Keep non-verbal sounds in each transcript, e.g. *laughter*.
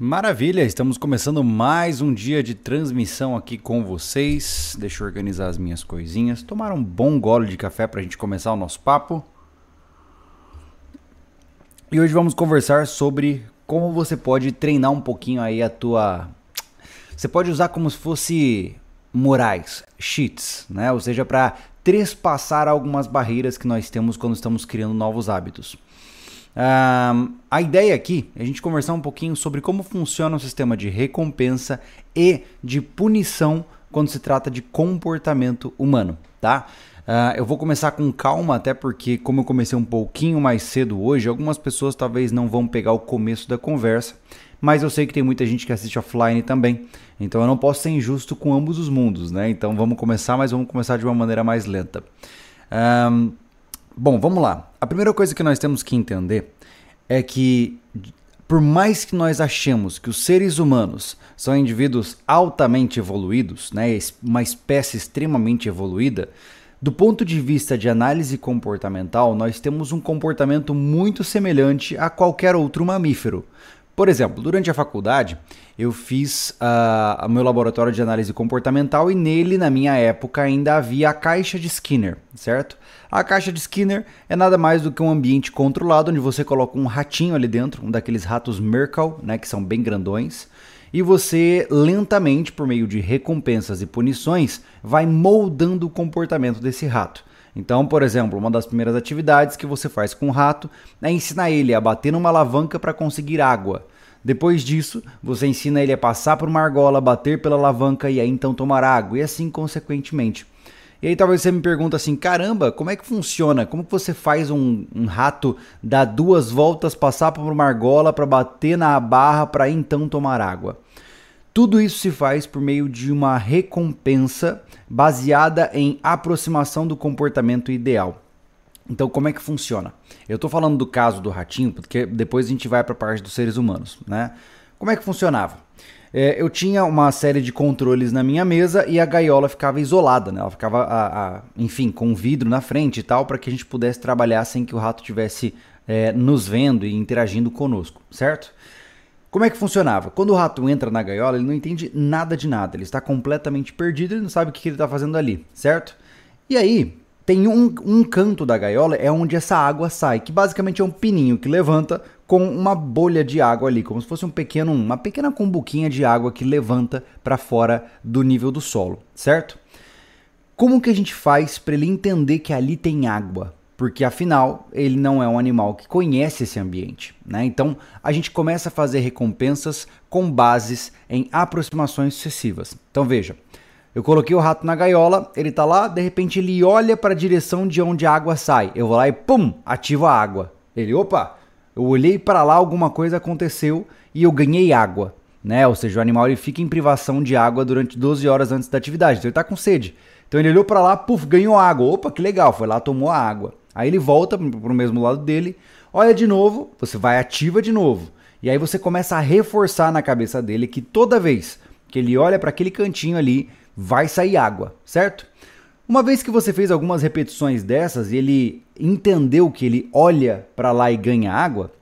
Maravilha, estamos começando mais um dia de transmissão aqui com vocês. Deixa eu organizar as minhas coisinhas. Tomar um bom gole de café para a gente começar o nosso papo. E hoje vamos conversar sobre como você pode treinar um pouquinho aí a tua. Você pode usar como se fosse morais, cheats, né? Ou seja, para trespassar algumas barreiras que nós temos quando estamos criando novos hábitos. A ideia aqui é a gente conversar um pouquinho sobre como funciona o sistema de recompensa e de punição quando se trata de comportamento humano, tá? Uh, eu vou começar com calma, até porque, como eu comecei um pouquinho mais cedo hoje, algumas pessoas talvez não vão pegar o começo da conversa, mas eu sei que tem muita gente que assiste offline também, então eu não posso ser injusto com ambos os mundos, né? Então vamos começar, mas vamos começar de uma maneira mais lenta. Um, Bom, vamos lá. A primeira coisa que nós temos que entender é que, por mais que nós achemos que os seres humanos são indivíduos altamente evoluídos, né, uma espécie extremamente evoluída, do ponto de vista de análise comportamental, nós temos um comportamento muito semelhante a qualquer outro mamífero. Por exemplo, durante a faculdade, eu fiz uh, meu laboratório de análise comportamental e nele, na minha época, ainda havia a caixa de Skinner, certo? A caixa de Skinner é nada mais do que um ambiente controlado onde você coloca um ratinho ali dentro, um daqueles ratos Merkel, né, que são bem grandões, e você lentamente, por meio de recompensas e punições, vai moldando o comportamento desse rato. Então, por exemplo, uma das primeiras atividades que você faz com o rato é ensinar ele a bater numa alavanca para conseguir água. Depois disso, você ensina ele a passar por uma argola, bater pela alavanca e aí então tomar água, e assim consequentemente. E aí talvez você me pergunta assim, caramba, como é que funciona? Como que você faz um, um rato dar duas voltas, passar por uma argola para bater na barra para então tomar água? Tudo isso se faz por meio de uma recompensa baseada em aproximação do comportamento ideal. Então, como é que funciona? Eu estou falando do caso do ratinho, porque depois a gente vai para a parte dos seres humanos, né? Como é que funcionava? É, eu tinha uma série de controles na minha mesa e a gaiola ficava isolada, né? Ela ficava, a, a, enfim, com um vidro na frente e tal, para que a gente pudesse trabalhar sem que o rato tivesse é, nos vendo e interagindo conosco, certo? Como é que funcionava? Quando o rato entra na gaiola, ele não entende nada de nada, ele está completamente perdido, ele não sabe o que ele está fazendo ali, certo? E aí, tem um, um canto da gaiola, é onde essa água sai, que basicamente é um pininho que levanta com uma bolha de água ali, como se fosse um pequeno, uma pequena cumbuquinha de água que levanta para fora do nível do solo, certo? Como que a gente faz para ele entender que ali tem água? Porque afinal ele não é um animal que conhece esse ambiente. Né? Então a gente começa a fazer recompensas com bases em aproximações sucessivas. Então veja, eu coloquei o rato na gaiola, ele está lá, de repente ele olha para a direção de onde a água sai. Eu vou lá e pum, ativo a água. Ele, opa, eu olhei para lá, alguma coisa aconteceu e eu ganhei água. Né? Ou seja, o animal ele fica em privação de água durante 12 horas antes da atividade, então ele está com sede. Então ele olhou para lá, puf, ganhou água. Opa, que legal, foi lá, tomou a água. Aí ele volta para o mesmo lado dele, olha de novo, você vai ativa de novo. E aí você começa a reforçar na cabeça dele que toda vez que ele olha para aquele cantinho ali, vai sair água, certo? Uma vez que você fez algumas repetições dessas e ele entendeu que ele olha para lá e ganha água,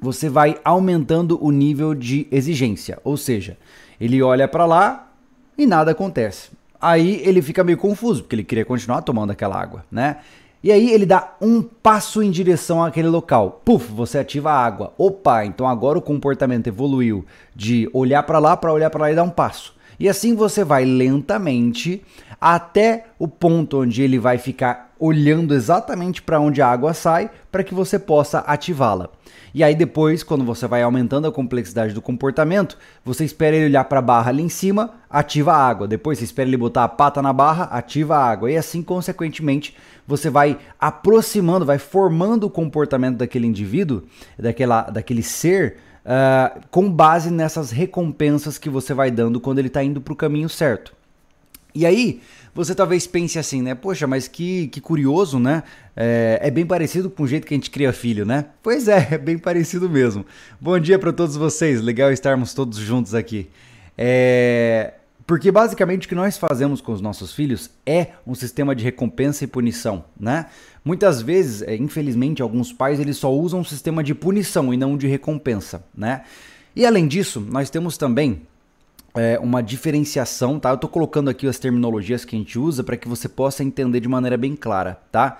você vai aumentando o nível de exigência, ou seja, ele olha para lá e nada acontece. Aí ele fica meio confuso, porque ele queria continuar tomando aquela água, né? E aí ele dá um passo em direção àquele local. Puf, você ativa a água. Opa, então agora o comportamento evoluiu de olhar para lá para olhar para lá e dar um passo. E assim você vai lentamente até o ponto onde ele vai ficar olhando exatamente para onde a água sai para que você possa ativá-la. E aí depois, quando você vai aumentando a complexidade do comportamento, você espera ele olhar para a barra ali em cima, ativa a água. Depois você espera ele botar a pata na barra, ativa a água. E assim, consequentemente, você vai aproximando, vai formando o comportamento daquele indivíduo, daquela, daquele ser, uh, com base nessas recompensas que você vai dando quando ele está indo para o caminho certo. E aí, você talvez pense assim, né? Poxa, mas que, que curioso, né? É, é, bem parecido com o jeito que a gente cria filho, né? Pois é, *laughs* é bem parecido mesmo. Bom dia para todos vocês, legal estarmos todos juntos aqui. É, porque basicamente o que nós fazemos com os nossos filhos é um sistema de recompensa e punição, né? Muitas vezes, é, infelizmente, alguns pais eles só usam um sistema de punição e não de recompensa, né? E além disso, nós temos também é, uma diferenciação, tá? Eu estou colocando aqui as terminologias que a gente usa para que você possa entender de maneira bem clara, tá?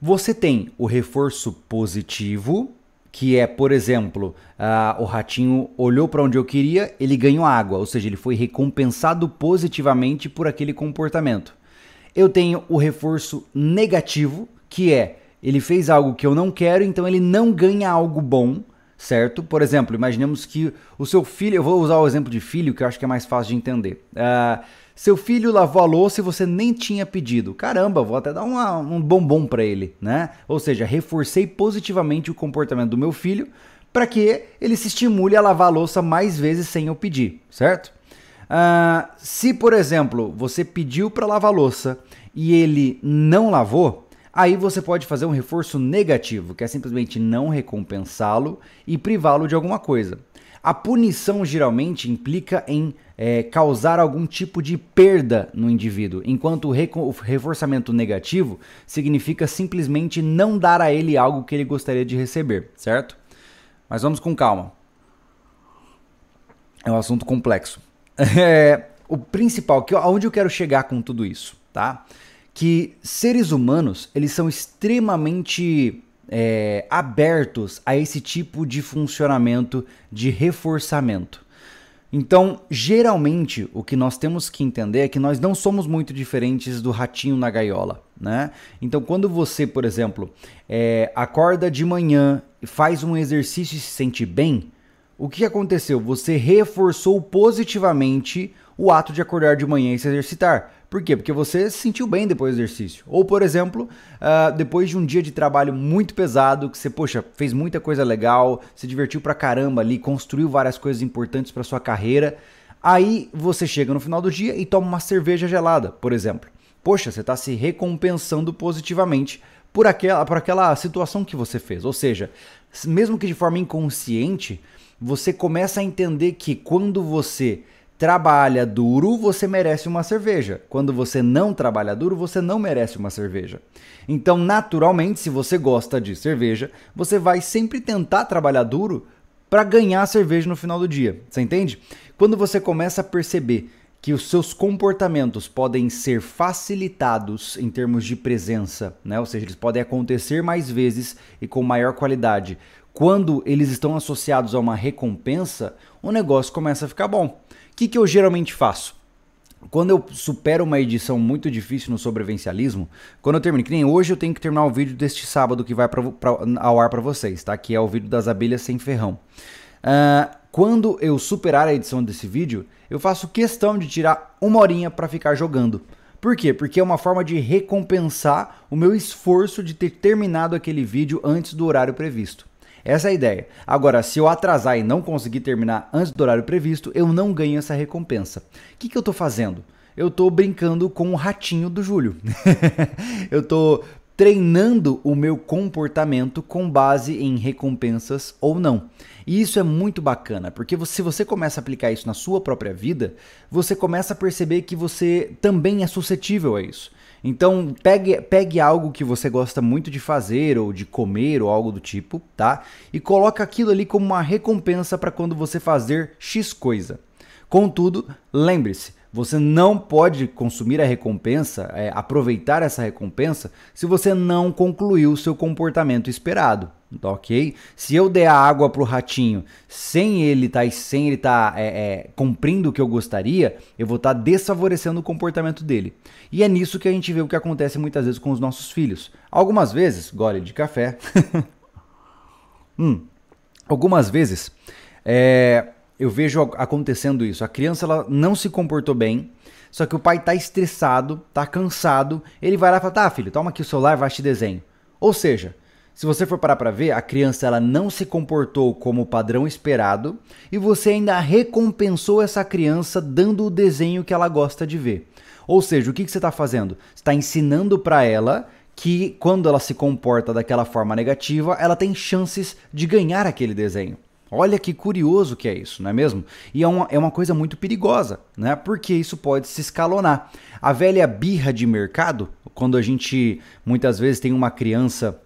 Você tem o reforço positivo, que é, por exemplo, uh, o ratinho olhou para onde eu queria, ele ganhou água, ou seja, ele foi recompensado positivamente por aquele comportamento. Eu tenho o reforço negativo, que é ele fez algo que eu não quero, então ele não ganha algo bom certo? Por exemplo, imaginemos que o seu filho, eu vou usar o exemplo de filho, que eu acho que é mais fácil de entender. Uh, seu filho lavou a louça e você nem tinha pedido. Caramba, vou até dar uma, um bombom para ele, né? Ou seja, reforcei positivamente o comportamento do meu filho para que ele se estimule a lavar a louça mais vezes sem eu pedir, certo? Uh, se, por exemplo, você pediu para lavar a louça e ele não lavou, Aí você pode fazer um reforço negativo, que é simplesmente não recompensá-lo e privá-lo de alguma coisa. A punição geralmente implica em é, causar algum tipo de perda no indivíduo, enquanto o, o reforçamento negativo significa simplesmente não dar a ele algo que ele gostaria de receber, certo? Mas vamos com calma. É um assunto complexo. *laughs* É, o principal, que aonde eu quero chegar com tudo isso, tá? Que seres humanos eles são extremamente é, abertos a esse tipo de funcionamento de reforçamento. Então, geralmente, o que nós temos que entender é que nós não somos muito diferentes do ratinho na gaiola, né? Então, quando você, por exemplo, é, acorda de manhã, faz um exercício e se sente bem, o que aconteceu? Você reforçou positivamente o ato de acordar de manhã e se exercitar. Por quê? Porque você se sentiu bem depois do exercício. Ou, por exemplo, uh, depois de um dia de trabalho muito pesado, que você, poxa, fez muita coisa legal, se divertiu pra caramba ali, construiu várias coisas importantes para sua carreira. Aí você chega no final do dia e toma uma cerveja gelada, por exemplo. Poxa, você está se recompensando positivamente por aquela, por aquela situação que você fez. Ou seja, mesmo que de forma inconsciente, você começa a entender que quando você trabalha duro, você merece uma cerveja. Quando você não trabalha duro, você não merece uma cerveja. Então, naturalmente, se você gosta de cerveja, você vai sempre tentar trabalhar duro para ganhar a cerveja no final do dia. Você entende? Quando você começa a perceber que os seus comportamentos podem ser facilitados em termos de presença, né? Ou seja, eles podem acontecer mais vezes e com maior qualidade. Quando eles estão associados a uma recompensa, o negócio começa a ficar bom que, que eu geralmente faço? Quando eu supero uma edição muito difícil no sobrevivencialismo, quando eu termino, que nem hoje eu tenho que terminar o vídeo deste sábado que vai pra, pra ao ar para vocês, tá? Que é o vídeo das abelhas sem ferrão. Uh, quando eu superar a edição desse vídeo, eu faço questão de tirar uma horinha para ficar jogando. Por quê? Porque é uma forma de recompensar o meu esforço de ter terminado aquele vídeo antes do horário previsto. Essa é a ideia. Agora, se eu atrasar e não conseguir terminar antes do horário previsto, eu não ganho essa recompensa. O que, que eu estou fazendo? Eu estou brincando com o ratinho do Júlio. *laughs* eu estou treinando o meu comportamento com base em recompensas ou não. E isso é muito bacana, porque se você começa a aplicar isso na sua própria vida, você começa a perceber que você também é suscetível a isso. Então, pegue, pegue algo que você gosta muito de fazer ou de comer ou algo do tipo, tá? E coloque aquilo ali como uma recompensa para quando você fazer X coisa. Contudo, lembre-se, você não pode consumir a recompensa, é, aproveitar essa recompensa, se você não concluiu o seu comportamento esperado. Tá ok? Se eu der a água pro ratinho sem ele tá, sem ele tá é, é, cumprindo o que eu gostaria, eu vou estar tá desfavorecendo o comportamento dele. E é nisso que a gente vê o que acontece muitas vezes com os nossos filhos. Algumas vezes, gole de café. *laughs* hum, algumas vezes é, eu vejo acontecendo isso. A criança ela não se comportou bem, só que o pai tá estressado, tá cansado. Ele vai lá e fala: tá, filho, toma aqui o celular, vai te desenho. Ou seja, se você for parar para ver, a criança ela não se comportou como o padrão esperado e você ainda recompensou essa criança dando o desenho que ela gosta de ver. Ou seja, o que, que você está fazendo? está ensinando para ela que quando ela se comporta daquela forma negativa, ela tem chances de ganhar aquele desenho. Olha que curioso que é isso, não é mesmo? E é uma, é uma coisa muito perigosa, né? Porque isso pode se escalonar. A velha birra de mercado, quando a gente muitas vezes tem uma criança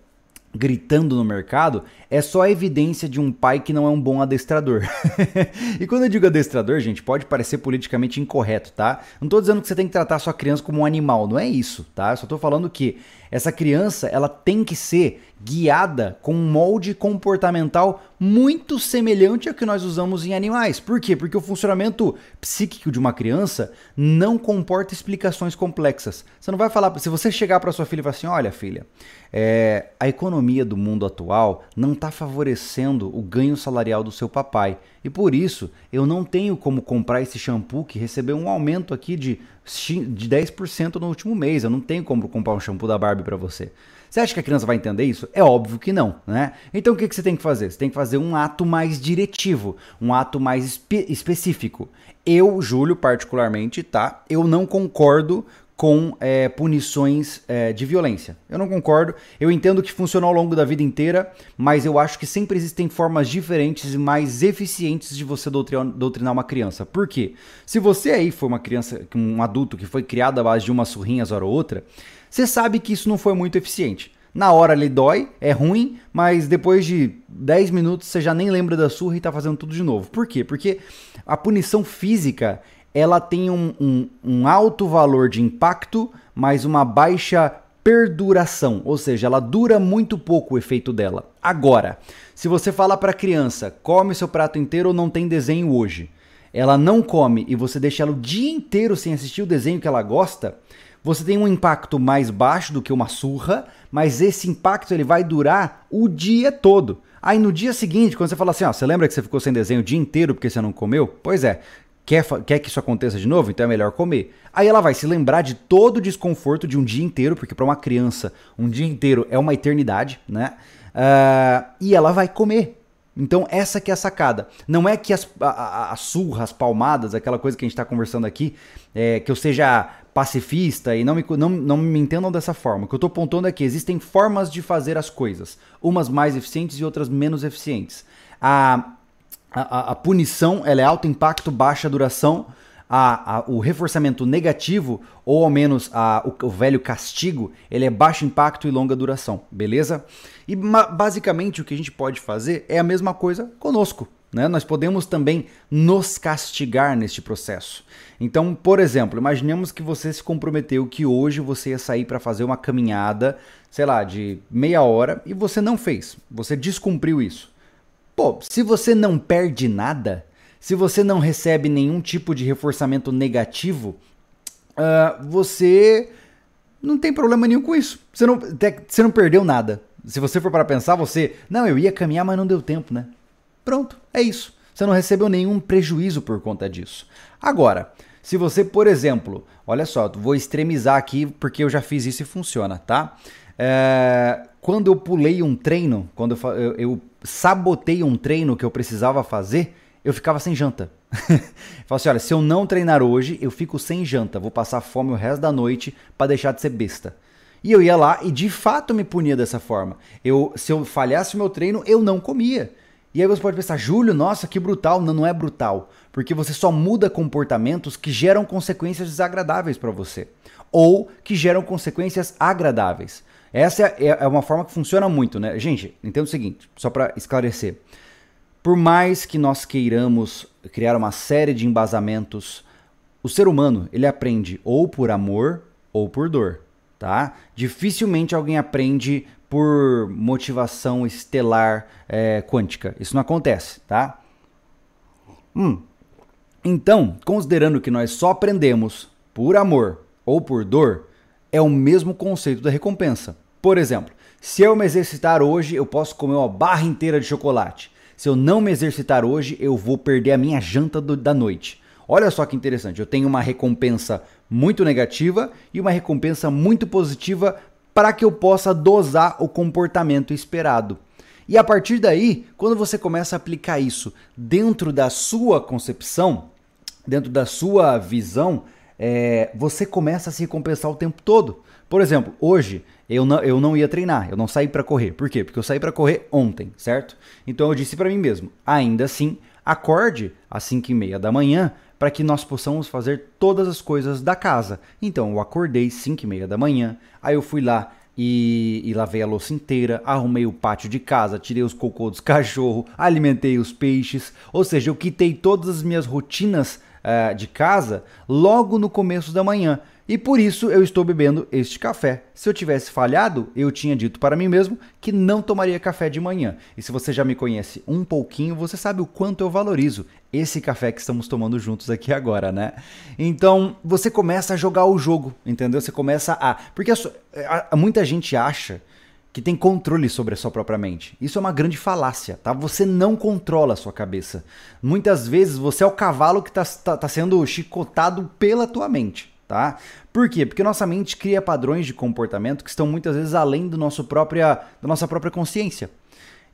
gritando no mercado é só a evidência de um pai que não é um bom adestrador. *laughs* e quando eu digo adestrador, gente, pode parecer politicamente incorreto, tá? Não tô dizendo que você tem que tratar sua criança como um animal, não é isso, tá? Eu só tô falando que essa criança, ela tem que ser guiada com um molde comportamental muito semelhante ao que nós usamos em animais. Por quê? Porque o funcionamento psíquico de uma criança não comporta explicações complexas. Você não vai falar, se você chegar para sua filha e falar assim: olha, filha, é, a economia do mundo atual não está favorecendo o ganho salarial do seu papai. E por isso eu não tenho como comprar esse shampoo que recebeu um aumento aqui de, de 10% no último mês. Eu não tenho como comprar um shampoo da Barbie para você. Você acha que a criança vai entender isso? É óbvio que não, né? Então o que, que você tem que fazer? Você tem que fazer um ato mais diretivo, um ato mais espe específico. Eu, Júlio, particularmente, tá? Eu não concordo com é, punições é, de violência. Eu não concordo. Eu entendo que funcionou ao longo da vida inteira, mas eu acho que sempre existem formas diferentes e mais eficientes de você doutrinar, uma criança. Por quê? Se você aí foi uma criança, um adulto que foi criado à base de umas surrinhas hora ou outra, você sabe que isso não foi muito eficiente. Na hora ele dói, é ruim, mas depois de 10 minutos você já nem lembra da surra e tá fazendo tudo de novo. Por quê? Porque a punição física ela tem um, um, um alto valor de impacto, mas uma baixa perduração, ou seja, ela dura muito pouco o efeito dela. Agora, se você fala para a criança, come seu prato inteiro ou não tem desenho hoje, ela não come e você deixa ela o dia inteiro sem assistir o desenho que ela gosta, você tem um impacto mais baixo do que uma surra, mas esse impacto ele vai durar o dia todo. Aí no dia seguinte, quando você fala assim, ó, você lembra que você ficou sem desenho o dia inteiro porque você não comeu? Pois é, Quer, quer que isso aconteça de novo? Então é melhor comer. Aí ela vai se lembrar de todo o desconforto de um dia inteiro, porque para uma criança um dia inteiro é uma eternidade, né? Uh, e ela vai comer. Então essa que é a sacada. Não é que as, a, a, surra, as palmadas, aquela coisa que a gente está conversando aqui, é, que eu seja pacifista e não me, não, não me entendam dessa forma. O que eu estou apontando é que existem formas de fazer as coisas, umas mais eficientes e outras menos eficientes. A, a, a, punição ela é alto impacto, baixa duração. A, a, o reforçamento negativo, ou ao menos a, o, o, velho castigo, ele é baixo impacto e longa duração, beleza? E basicamente o que a gente pode fazer é a mesma coisa conosco. Né? Nós podemos também nos castigar neste processo. Então, por exemplo, imaginemos que você se comprometeu que hoje você ia sair para fazer uma caminhada, sei lá, de meia hora e você não fez. Você descumpriu isso. Pô, se você não perde nada, se você não recebe nenhum tipo de reforçamento negativo, uh, você não tem problema nenhum com isso. Você não, você não perdeu nada. Se você for para pensar, você. Não, eu ia caminhar, mas não deu tempo, né? Pronto, é isso. Você não recebeu nenhum prejuízo por conta disso. Agora, se você, por exemplo, olha só, vou extremizar aqui porque eu já fiz isso e funciona, tá? É, quando eu pulei um treino, quando eu, eu, sabotei um treino que eu precisava fazer, eu ficava sem janta. *laughs* Falei assim: olha, se eu não treinar hoje, eu fico sem janta, vou passar fome o resto da noite para deixar de ser besta. E eu ia lá e de fato me punia dessa forma. Eu, se eu falhasse o meu treino, eu não comia. E aí você pode pensar, Júlio, nossa, que brutal. Não, não é brutal. Porque você só muda comportamentos que geram consequências desagradáveis para você. Ou que geram consequências agradáveis. Essa é, é uma forma que funciona muito, né? Gente, entenda o seguinte, só para esclarecer. Por mais que nós queiramos criar uma série de embasamentos, o ser humano, ele aprende ou por amor ou por dor, tá? Dificilmente alguém aprende por motivação estelar é, quântica. Isso não acontece, tá? Hum. Então, considerando que nós só aprendemos por amor ou por dor, é o mesmo conceito da recompensa. Por exemplo, se eu me exercitar hoje, eu posso comer uma barra inteira de chocolate. Se eu não me exercitar hoje, eu vou perder a minha janta do, da noite. Olha só que interessante, eu tenho uma recompensa muito negativa e uma recompensa muito positiva para que eu possa dosar o comportamento esperado. E a partir daí, quando você começa a aplicar isso dentro da sua concepção, dentro da sua visão, é, você começa a se recompensar o tempo todo. Por exemplo, hoje eu não, eu não ia treinar, eu não saí para correr. Por quê? Porque eu saí para correr ontem, certo? Então eu disse para mim mesmo, ainda assim, acorde às 5 e meia da manhã para que nós possamos fazer todas as coisas da casa. Então eu acordei 5 e meia da manhã, aí eu fui lá, e, e, lavei a louça inteira, arrumei o pátio de casa, tirei os cocô dos *laughs* cachorros, alimentei os peixes, ou seja, eu quitei todas as minhas rotinas uh, de casa logo no começo da manhã. E por isso eu estou bebendo este café. Se eu tivesse falhado, eu tinha dito para mim mesmo que não tomaria café de manhã. E se você já me conhece um pouquinho, você sabe o quanto eu valorizo esse café que estamos tomando juntos aqui agora, né? Então, você começa a jogar o jogo, entendeu? Você começa a. Porque a, a, muita gente acha que tem controle sobre a sua própria mente. Isso é uma grande falácia, tá? Você não controla a sua cabeça. Muitas vezes você é o cavalo que está tá, tá sendo chicotado pela tua mente tá? Por quê? Porque nossa mente cria padrões de comportamento que estão muitas vezes além do nosso própria, da nossa própria consciência.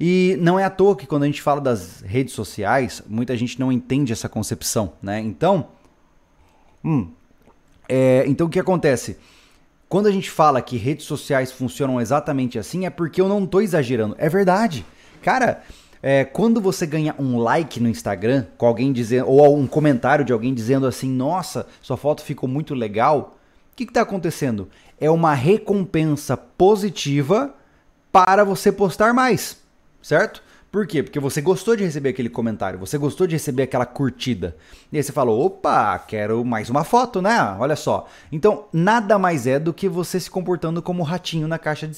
E não é à toa que quando a gente fala das redes sociais, muita gente não entende essa concepção, né? Então, hum, é, então o que acontece? Quando a gente fala que redes sociais funcionam exatamente assim, é porque eu não estou exagerando. É verdade. Cara, é, quando você ganha um like no Instagram com alguém dizendo ou um comentário de alguém dizendo assim, nossa, sua foto ficou muito legal, o que está acontecendo? É uma recompensa positiva para você postar mais, certo? Por quê? Porque você gostou de receber aquele comentário, você gostou de receber aquela curtida. E aí você falou: opa, quero mais uma foto, né? Olha só. Então, nada mais é do que você se comportando como ratinho na caixa de,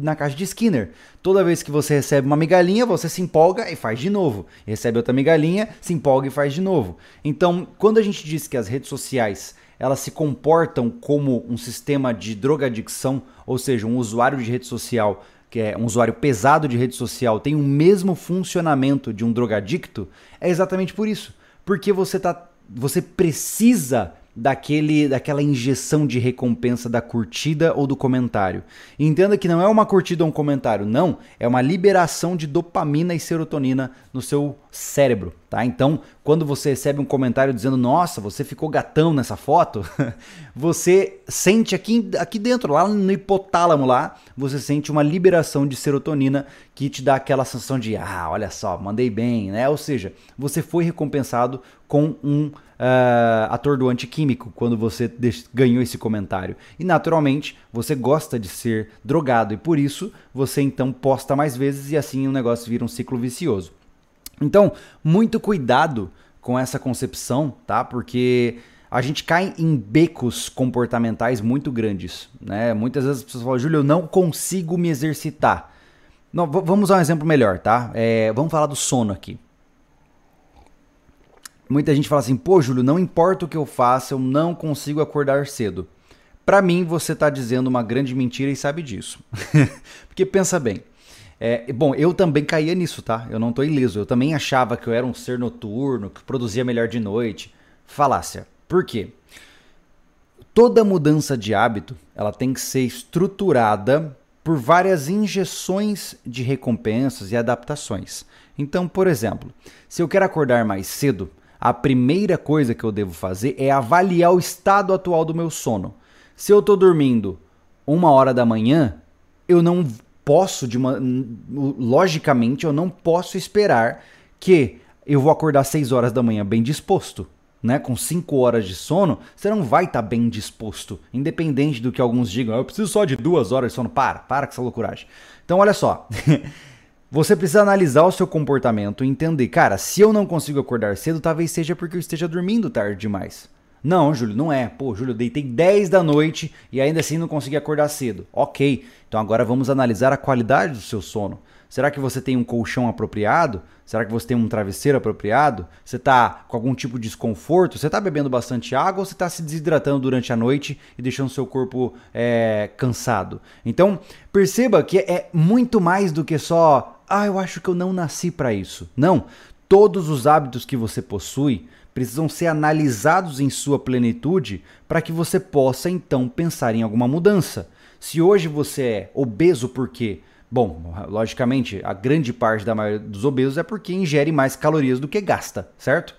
na caixa de Skinner. Toda vez que você recebe uma migalhinha, você se empolga e faz de novo. Recebe outra migalhinha, se empolga e faz de novo. Então, quando a gente diz que as redes sociais elas se comportam como um sistema de drogadicção, ou seja, um usuário de rede social que é um usuário pesado de rede social, tem o mesmo funcionamento de um drogadicto, é exatamente por isso. Porque você, tá, você precisa daquele, daquela injeção de recompensa da curtida ou do comentário. Entenda que não é uma curtida ou um comentário, não, é uma liberação de dopamina e serotonina no seu cérebro, tá? Então, quando você recebe um comentário dizendo: "Nossa, você ficou gatão nessa foto", *laughs* você sente aqui aqui dentro, lá no hipotálamo lá, você sente uma liberação de serotonina que te dá aquela sensação de: "Ah, olha só, mandei bem", né? Ou seja, você foi recompensado com um uh, atordoante químico quando você ganhou esse comentário. E naturalmente você gosta de ser drogado e por isso você então posta mais vezes e assim o negócio vira um ciclo vicioso. Então, muito cuidado com essa concepção, tá? Porque a gente cai em becos comportamentais muito grandes, né? Muitas vezes as pessoas falam, Júlio, eu não consigo me exercitar. Não, vamos usar um exemplo melhor, tá? É, vamos falar do sono aqui. Muita gente fala assim, pô, Júlio, não importa o que eu faça, eu não consigo acordar cedo. Para mim, você está dizendo uma grande mentira e sabe disso. *laughs* Porque pensa bem. É, bom, eu também caía nisso, tá? Eu não tô ileso. Eu também achava que eu era um ser noturno, que produzia melhor de noite. Falácia. Por quê? Toda mudança de hábito, ela tem que ser estruturada por várias injeções de recompensas e adaptações. Então, por exemplo, se eu quero acordar mais cedo, a primeira coisa que eu devo fazer é avaliar o estado atual do meu sono. Se eu estou dormindo uma hora da manhã, eu não posso, de uma, logicamente, eu não posso esperar que eu vou acordar 6 horas da manhã bem disposto. Né, com 5 horas de sono, você não vai estar tá bem disposto, independente do que alguns digam. Eu preciso só de duas horas de sono. Para, para com essa loucuragem. Então, olha só. *laughs* Você precisa analisar o seu comportamento e entender, cara, se eu não consigo acordar cedo, talvez seja porque eu esteja dormindo tarde demais. Não, Júlio, não é. Pô, Júlio, eu deitei 10 da noite e ainda assim não consegui acordar cedo. Ok, então agora vamos analisar a qualidade do seu sono. Será que você tem um colchão apropriado? Será que você tem um travesseiro apropriado? Você está com algum tipo de desconforto? Você está bebendo bastante água ou você está se desidratando durante a noite e deixando seu corpo é, cansado? Então, perceba que é muito mais do que só, ah, eu acho que eu não nasci para isso. Não. Todos os hábitos que você possui precisam ser analisados em sua plenitude para que você possa então pensar em alguma mudança. Se hoje você é obeso por quê? Bom, logicamente, a grande parte da maioria dos obesos é porque ingere mais calorias do que gasta, certo?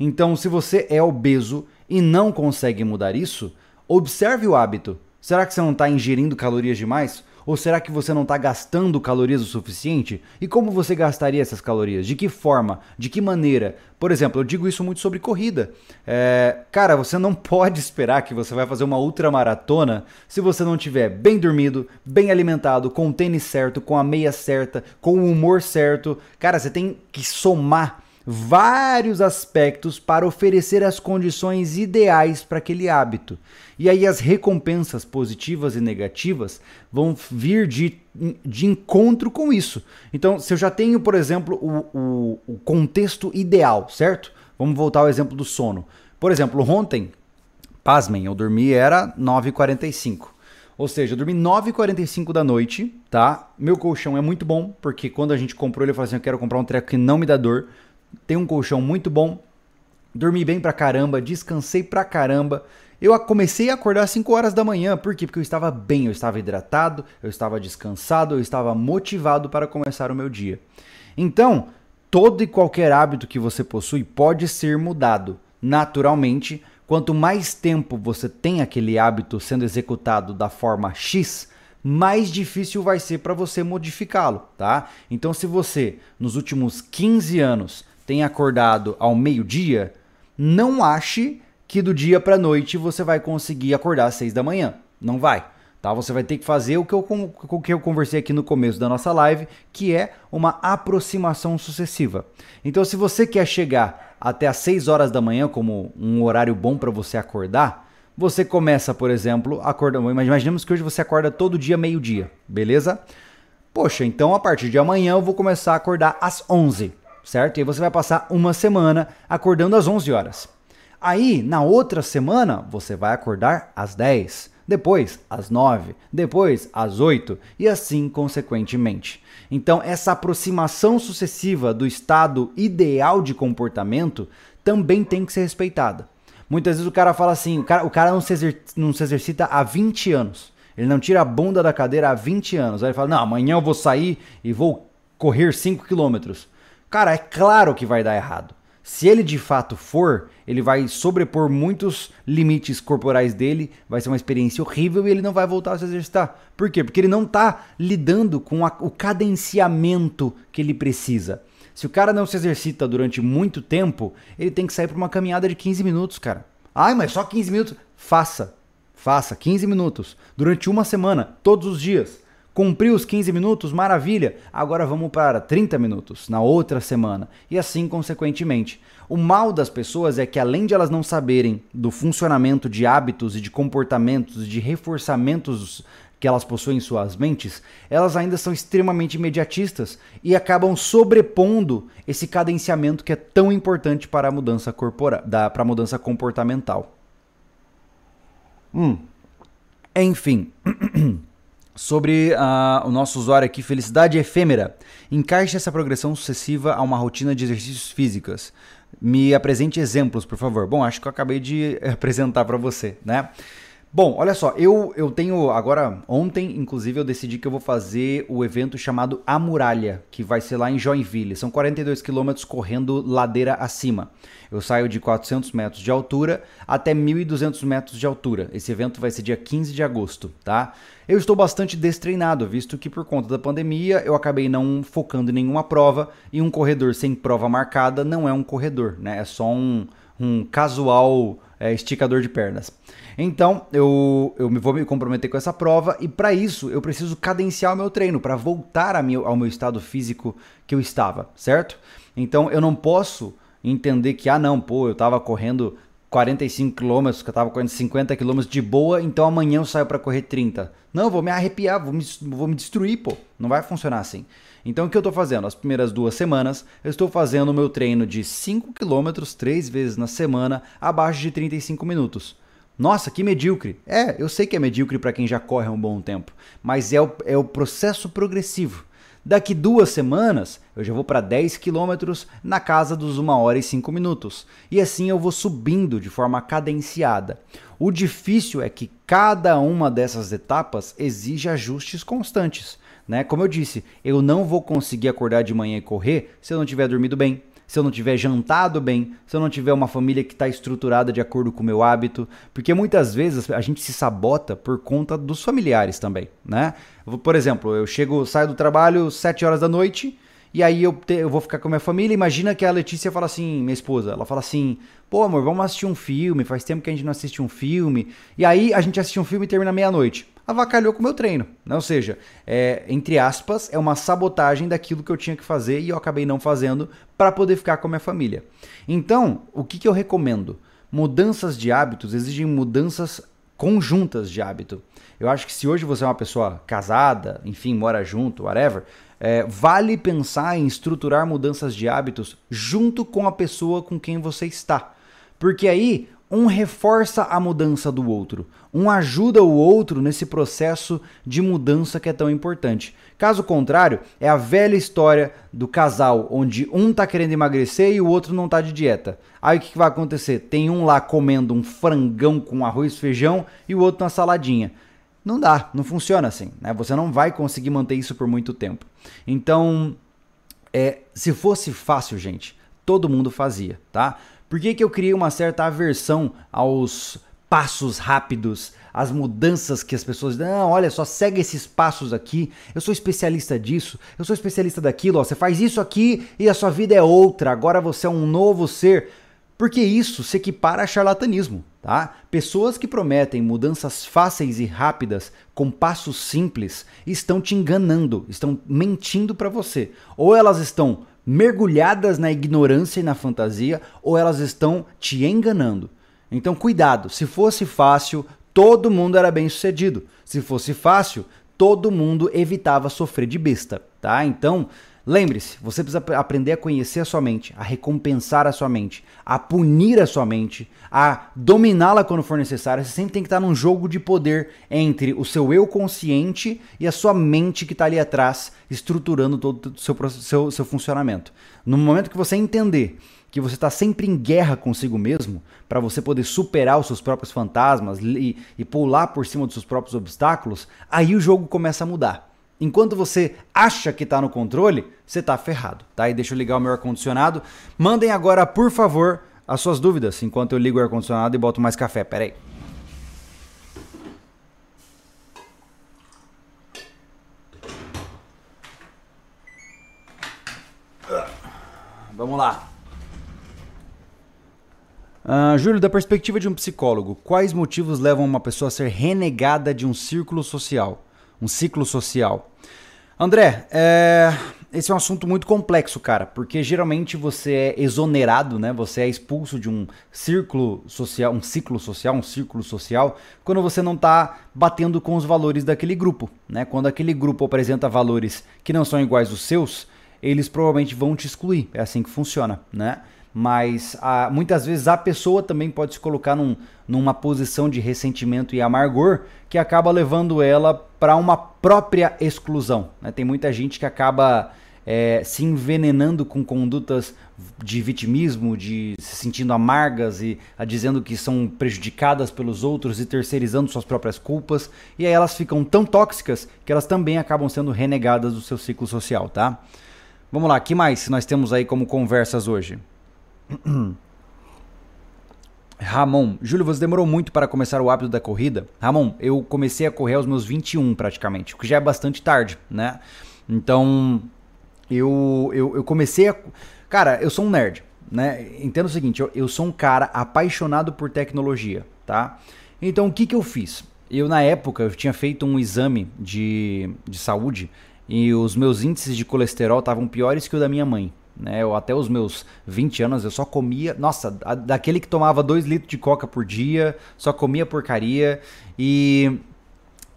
Então, se você é obeso e não consegue mudar isso, observe o hábito. Será que você não está ingerindo calorias demais? Ou será que você não está gastando calorias o suficiente? E como você gastaria essas calorias? De que forma? De que maneira? Por exemplo, eu digo isso muito sobre corrida. É, cara, você não *laughs* pode esperar que você vai fazer uma ultramaratona se você não tiver bem dormido, bem alimentado, com o tênis certo, com a meia certa, com o humor certo. Cara, você tem que somar vários aspectos para oferecer as condições ideais para aquele hábito. E aí as recompensas positivas e negativas vão vir de, de encontro com isso. Então, se eu já tenho, por exemplo, o, o, o contexto ideal, certo? Vamos voltar ao exemplo do sono. Por exemplo, ontem, pasmem, eu dormi era 9h45. Ou seja, eu dormi 9h45 da noite, tá? Meu colchão é muito bom, porque quando a gente comprou, ele falou assim: eu quero comprar um treco que não me dá dor tem um colchão muito bom, dormi bem pra caramba, descansei pra caramba. Eu comecei a acordar às 5 horas da manhã, por quê? Porque eu estava bem, eu estava hidratado, eu estava descansado, eu estava motivado para começar o meu dia. Então, todo e qualquer hábito que você possui pode ser mudado. Naturalmente, quanto mais tempo você tem aquele hábito sendo executado da forma X, mais difícil vai ser para você modificá-lo, tá? Então, se você nos últimos 15 anos tem acordado ao meio-dia, não ache que do dia para noite você vai conseguir acordar às 6 da manhã. Não vai. Tá? Você vai ter que fazer o que, eu, o que eu conversei aqui no começo da nossa live, que é uma aproximação sucessiva. Então, se você quer chegar até às 6 horas da manhã como um horário bom para você acordar, você começa, por exemplo, acordando. Imaginemos que hoje você acorda todo dia meio-dia, beleza? Poxa, então a partir de amanhã eu vou começar a acordar às 11 certo? E você vai passar uma semana acordando às 11 horas. Aí, na outra semana, você vai acordar às 10, depois às 9, depois às 8 e assim consequentemente. Então, essa aproximação sucessiva do estado ideal de comportamento também tem que ser respeitada. Muitas vezes o cara fala assim: o cara, o cara não, se exercita, não se exercita há 20 anos. Ele não tira a bunda da cadeira há 20 anos. Aí ele fala: não, amanhã eu vou sair e vou correr 5 quilômetros. Cara, é claro que vai dar errado. Se ele de fato for, ele vai sobrepor muitos limites corporais dele, vai ser uma experiência horrível e ele não vai voltar a se exercitar. Por quê? Porque ele não está lidando com a, o cadenciamento que ele precisa. Se o cara não se exercita durante muito tempo, ele tem que sair para uma caminhada de 15 minutos, cara. Ai, mas só 15 minutos? Faça. Faça 15 minutos durante uma semana, todos os dias. Cumpriu os 15 minutos, maravilha. Agora vamos para 30 minutos na outra semana e assim consequentemente. O mal das pessoas é que além de elas não saberem do funcionamento de hábitos e de comportamentos, de reforçamentos que elas possuem em suas mentes, elas ainda são extremamente imediatistas e acabam sobrepondo esse cadenciamento que é tão importante para a mudança corporal, para a mudança comportamental. Hum. Enfim, *clears throat* sobre uh, o nosso usuário aqui, felicidade efêmera. Encaixe essa progressão sucessiva a uma rotina de exercícios físicos. Me apresente exemplos, por favor. Bom, acho que eu acabei de *laughs* apresentar para você, né? Bom, olha só, eu, eu tenho agora, ontem, inclusive, eu decidi que eu vou fazer o evento chamado A Muralha, que vai ser lá em Joinville. São 42 quilômetros correndo ladeira acima. Eu saio de 400 metros de altura até 1.200 metros de altura. Esse evento vai ser dia 15 de agosto, tá? Eu estou bastante destreinado, visto que por conta da pandemia eu acabei não focando em nenhuma prova e um corredor sem prova marcada não é um corredor, né? É só um, um casual é, esticador de pernas. Então, eu, eu vou me comprometer com essa prova e para isso eu preciso cadenciar o meu treino para voltar ao meu estado físico que eu estava, certo? Então, eu não posso entender que, ah, não, pô, eu estava correndo 45 km, que eu estava correndo 50 km de boa, então amanhã eu saio para correr 30. Não, vou me arrepiar, vou me, vou me destruir, pô. Não vai funcionar assim. Então o que eu estou fazendo? As primeiras duas semanas eu estou fazendo o meu treino de 5 km três vezes na semana, abaixo de 35 minutos. Nossa, que medíocre. É, eu sei que é medíocre para quem já corre há um bom tempo, mas é o, é o processo progressivo. Daqui duas semanas eu já vou para 10 quilômetros na casa dos 1 hora e 5 minutos. E assim eu vou subindo de forma cadenciada. O difícil é que cada uma dessas etapas exige ajustes constantes. Né? Como eu disse, eu não vou conseguir acordar de manhã e correr se eu não tiver dormido bem, se eu não tiver jantado bem, se eu não tiver uma família que está estruturada de acordo com o meu hábito, porque muitas vezes a gente se sabota por conta dos familiares também, né? Por exemplo, eu chego, saio do trabalho 7 horas da noite, e aí eu, te, eu vou ficar com a minha família. Imagina que a Letícia fala assim, minha esposa, ela fala assim: pô, amor, vamos assistir um filme. Faz tempo que a gente não assiste um filme. E aí a gente assiste um filme e termina meia-noite. Avacalhou com o meu treino. Né? Ou seja, é, entre aspas, é uma sabotagem daquilo que eu tinha que fazer e eu acabei não fazendo para poder ficar com a minha família. Então, o que, que eu recomendo? Mudanças de hábitos exigem mudanças conjuntas de hábito. Eu acho que se hoje você é uma pessoa casada, enfim, mora junto, whatever, é, vale pensar em estruturar mudanças de hábitos junto com a pessoa com quem você está. Porque aí um reforça a mudança do outro, um ajuda o outro nesse processo de mudança que é tão importante. Caso contrário, é a velha história do casal onde um tá querendo emagrecer e o outro não tá de dieta. Aí o que, que vai acontecer? Tem um lá comendo um frangão com arroz e feijão e o outro na saladinha. Não dá, não funciona assim. Né? Você não vai conseguir manter isso por muito tempo. Então, é, se fosse fácil, gente, todo mundo fazia, tá? Por que, que eu criei uma certa aversão aos passos rápidos, as mudanças que as pessoas não, olha só, segue esses passos aqui. Eu sou especialista disso, eu sou especialista daquilo, ó, você faz isso aqui e a sua vida é outra. Agora você é um novo ser. Porque isso se equipara a charlatanismo, tá? Pessoas que prometem mudanças fáceis e rápidas com passos simples estão te enganando, estão mentindo para você. Ou elas estão mergulhadas na ignorância e na fantasia, ou elas estão te enganando. Então, cuidado, se fosse fácil, todo mundo era bem sucedido. Se fosse fácil, todo mundo evitava sofrer de besta, tá? Então, Lembre-se, você precisa aprender a conhecer a sua mente, a recompensar a sua mente, a punir a sua mente, a dominá-la quando for necessário. Você sempre tem que estar num jogo de poder entre o seu eu consciente e a sua mente que está ali atrás, estruturando todo o seu, seu, seu funcionamento. No momento que você entender que você está sempre em guerra consigo mesmo, para você poder superar os seus próprios fantasmas e, e pular por cima dos seus próprios obstáculos, aí o jogo começa a mudar. Enquanto você acha que está no controle, você está ferrado, tá? E deixa eu ligar o meu ar-condicionado. Mandem agora, por favor, as suas dúvidas enquanto eu ligo o ar-condicionado e boto mais café. Pera aí. Vamos lá. Uh, Júlio, da perspectiva de um psicólogo, quais motivos levam uma pessoa a ser renegada de um círculo social? Um ciclo social. André, é... esse é um assunto muito complexo, cara, porque geralmente você é exonerado, né? Você é expulso de um círculo social, um ciclo social, um círculo social, quando você não está batendo com os valores daquele grupo, né? Quando aquele grupo apresenta valores que não são iguais aos seus, eles provavelmente vão te excluir. É assim que funciona, né? mas ah, muitas vezes a pessoa também pode se colocar num, numa posição de ressentimento e amargor que acaba levando ela para uma própria exclusão. Né? Tem muita gente que acaba é, se envenenando com condutas de vitimismo, de se sentindo amargas e a, dizendo que são prejudicadas pelos outros e terceirizando suas próprias culpas, e aí elas ficam tão tóxicas que elas também acabam sendo renegadas do seu ciclo social, tá? Vamos lá, que mais nós temos aí como conversas hoje? *clears throat* Ramon, Júlio, você demorou muito para começar o hábito da corrida? Ramon, eu comecei a correr aos meus 21 praticamente, o que já é bastante tarde, né? Então, eu, eu, eu comecei a. Cara, eu sou um nerd, né? Entenda o seguinte, eu, eu sou um cara apaixonado por tecnologia, tá? Então, o que, que eu fiz? Eu, na época, eu tinha feito um exame de, de saúde e os meus índices de colesterol estavam piores que o da minha mãe né? Eu, até os meus 20 anos eu só comia, nossa, a, daquele que tomava 2 litros de coca por dia, só comia porcaria. E,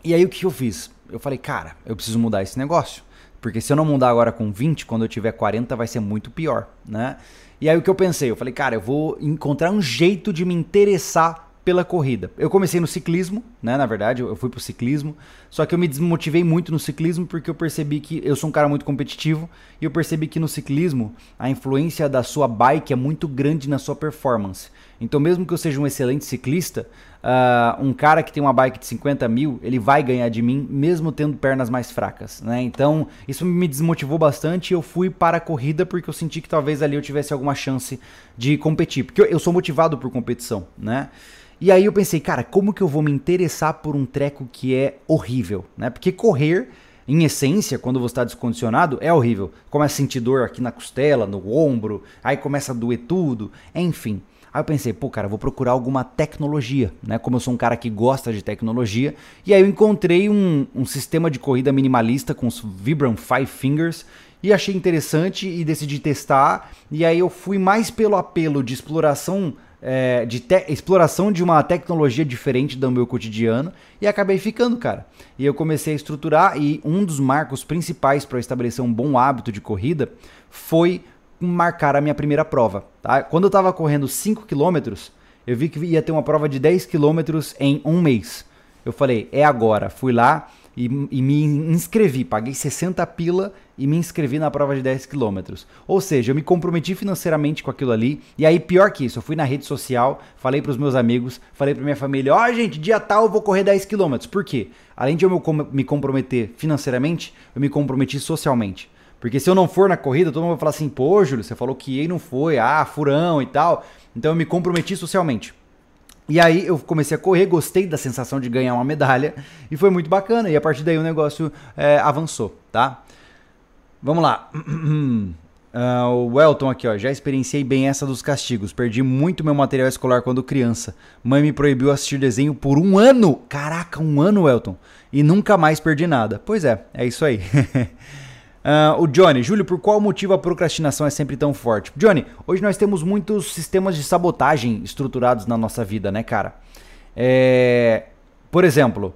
e aí o que eu fiz? Eu falei, cara, eu preciso mudar esse negócio. Porque se eu não mudar agora com 20, quando eu tiver 40 vai ser muito pior, né? E aí o que eu pensei? Eu falei, cara, eu vou encontrar um jeito de me interessar pela corrida. Eu comecei no ciclismo, né? Na verdade, eu fui pro ciclismo. Só que eu me desmotivei muito no ciclismo porque eu percebi que eu sou um cara muito competitivo e eu percebi que no ciclismo a influência da sua bike é muito grande na sua performance. Então, mesmo que eu seja um excelente ciclista, uh, um cara que tem uma bike de 50 mil, ele vai ganhar de mim, mesmo tendo pernas mais fracas, né? Então, isso me desmotivou bastante e eu fui para a corrida porque eu senti que talvez ali eu tivesse alguma chance de competir. Porque eu, eu sou motivado por competição, né? E aí eu pensei, cara, como que eu vou me interessar por um treco que é horrível, né? Porque correr, em essência, quando você está descondicionado, é horrível. Começa a sentir dor aqui na costela, no ombro, aí começa a doer tudo, enfim. Aí eu pensei, pô, cara, vou procurar alguma tecnologia, né? Como eu sou um cara que gosta de tecnologia. E aí eu encontrei um, um sistema de corrida minimalista com os Vibram Five Fingers e achei interessante e decidi testar. E aí eu fui mais pelo apelo de exploração é, de exploração de uma tecnologia diferente do meu cotidiano e acabei ficando, cara. E eu comecei a estruturar e um dos marcos principais para estabelecer um bom hábito de corrida foi marcar a minha primeira prova. Tá? Quando eu estava correndo 5 km, eu vi que ia ter uma prova de 10 km em um mês. Eu falei, é agora. Fui lá, e, e, me inscrevi, paguei 60 pila e me inscrevi na prova de 10 quilômetros. Ou seja, eu me comprometi financeiramente com aquilo ali. E aí, pior que isso, eu fui na rede social, falei para os meus amigos, falei para minha família: ó, oh, gente, dia tal eu vou correr 10 quilômetros. Por quê? Além de eu me comprometer financeiramente, eu me comprometi socialmente. Porque se eu não for na corrida, todo mundo vai falar assim: pô, Júlio, você falou que ia e não foi, ah, furão e tal. Então eu me comprometi socialmente. E aí eu comecei a correr, gostei da sensação de ganhar uma medalha e foi muito bacana. E a partir daí o negócio é, avançou, tá? Vamos lá. Uh, *clears throat* o Welton aqui, ó. Já experienciei bem essa dos castigos. Perdi muito meu material escolar quando criança. Mãe me proibiu assistir desenho por um ano. Caraca, um ano, Welton. E nunca mais perdi nada. Pois é, é isso aí. *laughs* Uh, o Johnny, Júlio, por qual motivo a procrastinação é sempre tão forte? Johnny, hoje nós temos muitos sistemas de sabotagem estruturados na nossa vida, né, cara? É... Por exemplo,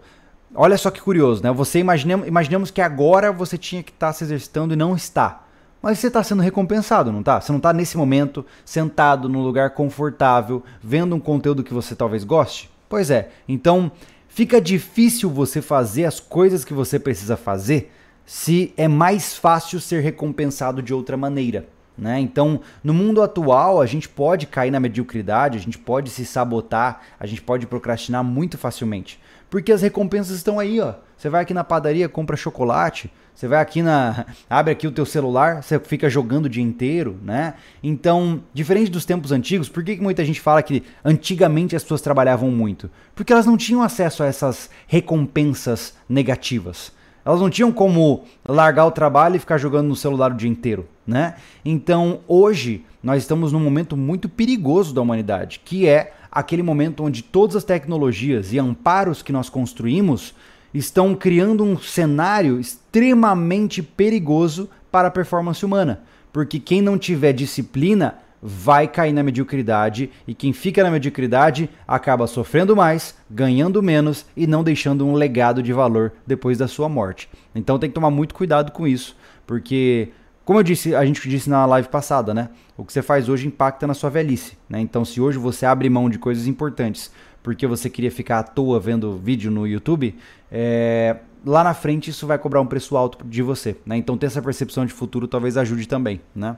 olha só que curioso, né? Você imaginemos, imaginemos que agora você tinha que estar tá se exercitando e não está. Mas você está sendo recompensado, não está? Você não está nesse momento sentado num lugar confortável, vendo um conteúdo que você talvez goste? Pois é. Então, fica difícil você fazer as coisas que você precisa fazer se é mais fácil ser recompensado de outra maneira. Né? Então, no mundo atual, a gente pode cair na mediocridade, a gente pode se sabotar, a gente pode procrastinar muito facilmente. Porque as recompensas estão aí, ó. Você vai aqui na padaria, compra chocolate, você vai aqui na. *laughs* abre aqui o teu celular, você fica jogando o dia inteiro, né? Então, diferente dos tempos antigos, por que, que muita gente fala que antigamente as pessoas trabalhavam muito? Porque elas não tinham acesso a essas recompensas negativas. Elas não tinham como largar o trabalho e ficar jogando no celular o dia inteiro, né? Então, hoje nós estamos num momento muito perigoso da humanidade, que é aquele momento onde todas as tecnologias e amparos que nós construímos estão criando um cenário extremamente perigoso para a performance humana, porque quem não tiver disciplina vai cair na mediocridade e quem fica na mediocridade acaba sofrendo mais, ganhando menos e não deixando um legado de valor depois da sua morte. Então tem que tomar muito cuidado com isso, porque como eu disse, a gente disse na live passada, né? O que você faz hoje impacta na sua velhice, né? Então se hoje você abre mão de coisas importantes porque você queria ficar à toa vendo vídeo no YouTube, é... lá na frente isso vai cobrar um preço alto de você, né? Então ter essa percepção de futuro talvez ajude também, né?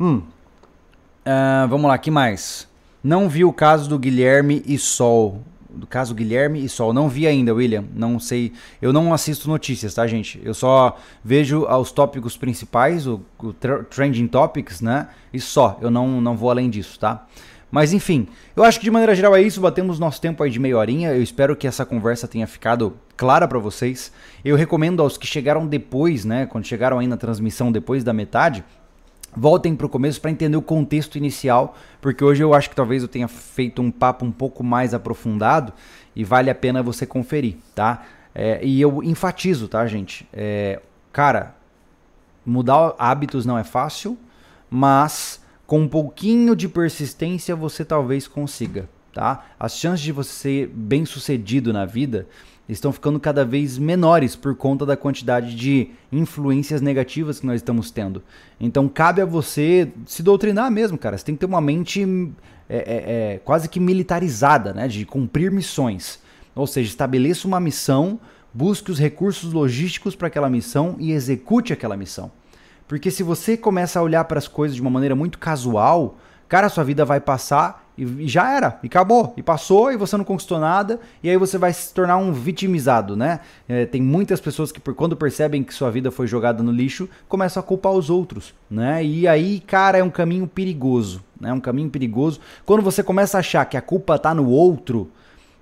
Hum. Uh, vamos lá, que mais? Não vi o caso do Guilherme e Sol. Do caso Guilherme e Sol. Não vi ainda, William. Não sei. Eu não assisto notícias, tá, gente? Eu só vejo os tópicos principais, o, o trending topics, né? E só. Eu não, não vou além disso, tá? Mas enfim, eu acho que de maneira geral é isso. Batemos nosso tempo aí de meia horinha. Eu espero que essa conversa tenha ficado clara para vocês. Eu recomendo aos que chegaram depois, né? Quando chegaram aí na transmissão depois da metade, voltem para o começo para entender o contexto inicial, porque hoje eu acho que talvez eu tenha feito um papo um pouco mais aprofundado e vale a pena você conferir, tá? É, e eu enfatizo, tá, gente? É, cara, mudar hábitos não é fácil, mas com um pouquinho de persistência você talvez consiga, tá? As chances de você ser bem sucedido na vida estão ficando cada vez menores por conta da quantidade de influências negativas que nós estamos tendo. Então cabe a você se doutrinar mesmo, cara. Você tem que ter uma mente é, é, é, quase que militarizada, né? De cumprir missões. Ou seja, estabeleça uma missão, busque os recursos logísticos para aquela missão e execute aquela missão. Porque se você começa a olhar para as coisas de uma maneira muito casual, cara, sua vida vai passar e já era, e acabou, e passou, e você não conquistou nada, e aí você vai se tornar um vitimizado, né? É, tem muitas pessoas que, por quando percebem que sua vida foi jogada no lixo, começam a culpar os outros, né? E aí, cara, é um caminho perigoso, né? É um caminho perigoso. Quando você começa a achar que a culpa tá no outro,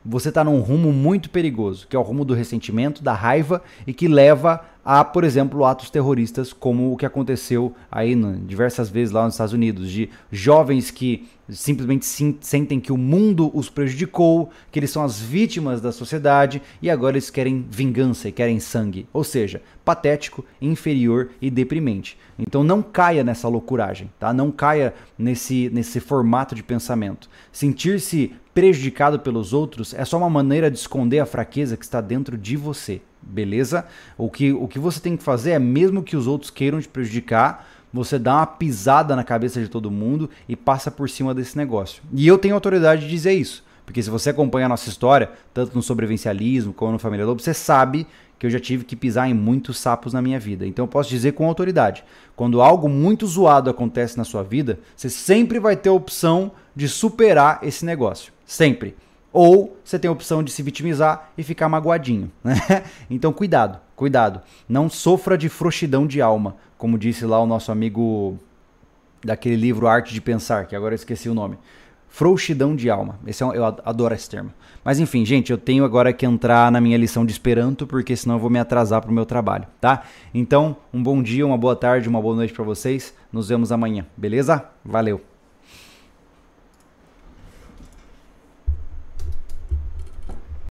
você está num rumo muito perigoso, que é o rumo do ressentimento, da raiva e que leva a, por exemplo, atos terroristas, como o que aconteceu aí diversas vezes lá nos Estados Unidos, de jovens que simplesmente sentem que o mundo os prejudicou, que eles são as vítimas da sociedade e agora eles querem vingança e querem sangue. Ou seja, patético, inferior e deprimente. Então não caia nessa loucuragem, tá? Não caia nesse, nesse formato de pensamento. Sentir-se prejudicado pelos outros é só uma maneira de esconder a fraqueza que está dentro de você, beleza? O que, o que você tem que fazer é, mesmo que os outros queiram te prejudicar, você dá uma pisada na cabeça de todo mundo e passa por cima desse negócio. E eu tenho autoridade de dizer isso. Porque se você acompanha a nossa história, tanto no sobrevivencialismo como no Família Lobo, você sabe que eu já tive que pisar em muitos sapos na minha vida. Então eu posso dizer com autoridade: quando algo muito zoado acontece na sua vida, você sempre vai ter a opção de superar esse negócio. Sempre. Ou você tem a opção de se vitimizar e ficar magoadinho. *laughs* Né? Então cuidado, cuidado. Não sofra de frouxidão de alma como disse lá o nosso amigo daquele livro Arte de Pensar, que agora eu esqueci o nome. Frouxidão de alma. Esse é um, eu adoro esse termo. Mas enfim, gente, eu tenho agora que entrar na minha lição de Esperanto, porque senão eu vou me atrasar para o meu trabalho, tá? Então, um bom dia, uma boa tarde, uma boa noite para vocês. Nos vemos amanhã, beleza? Valeu!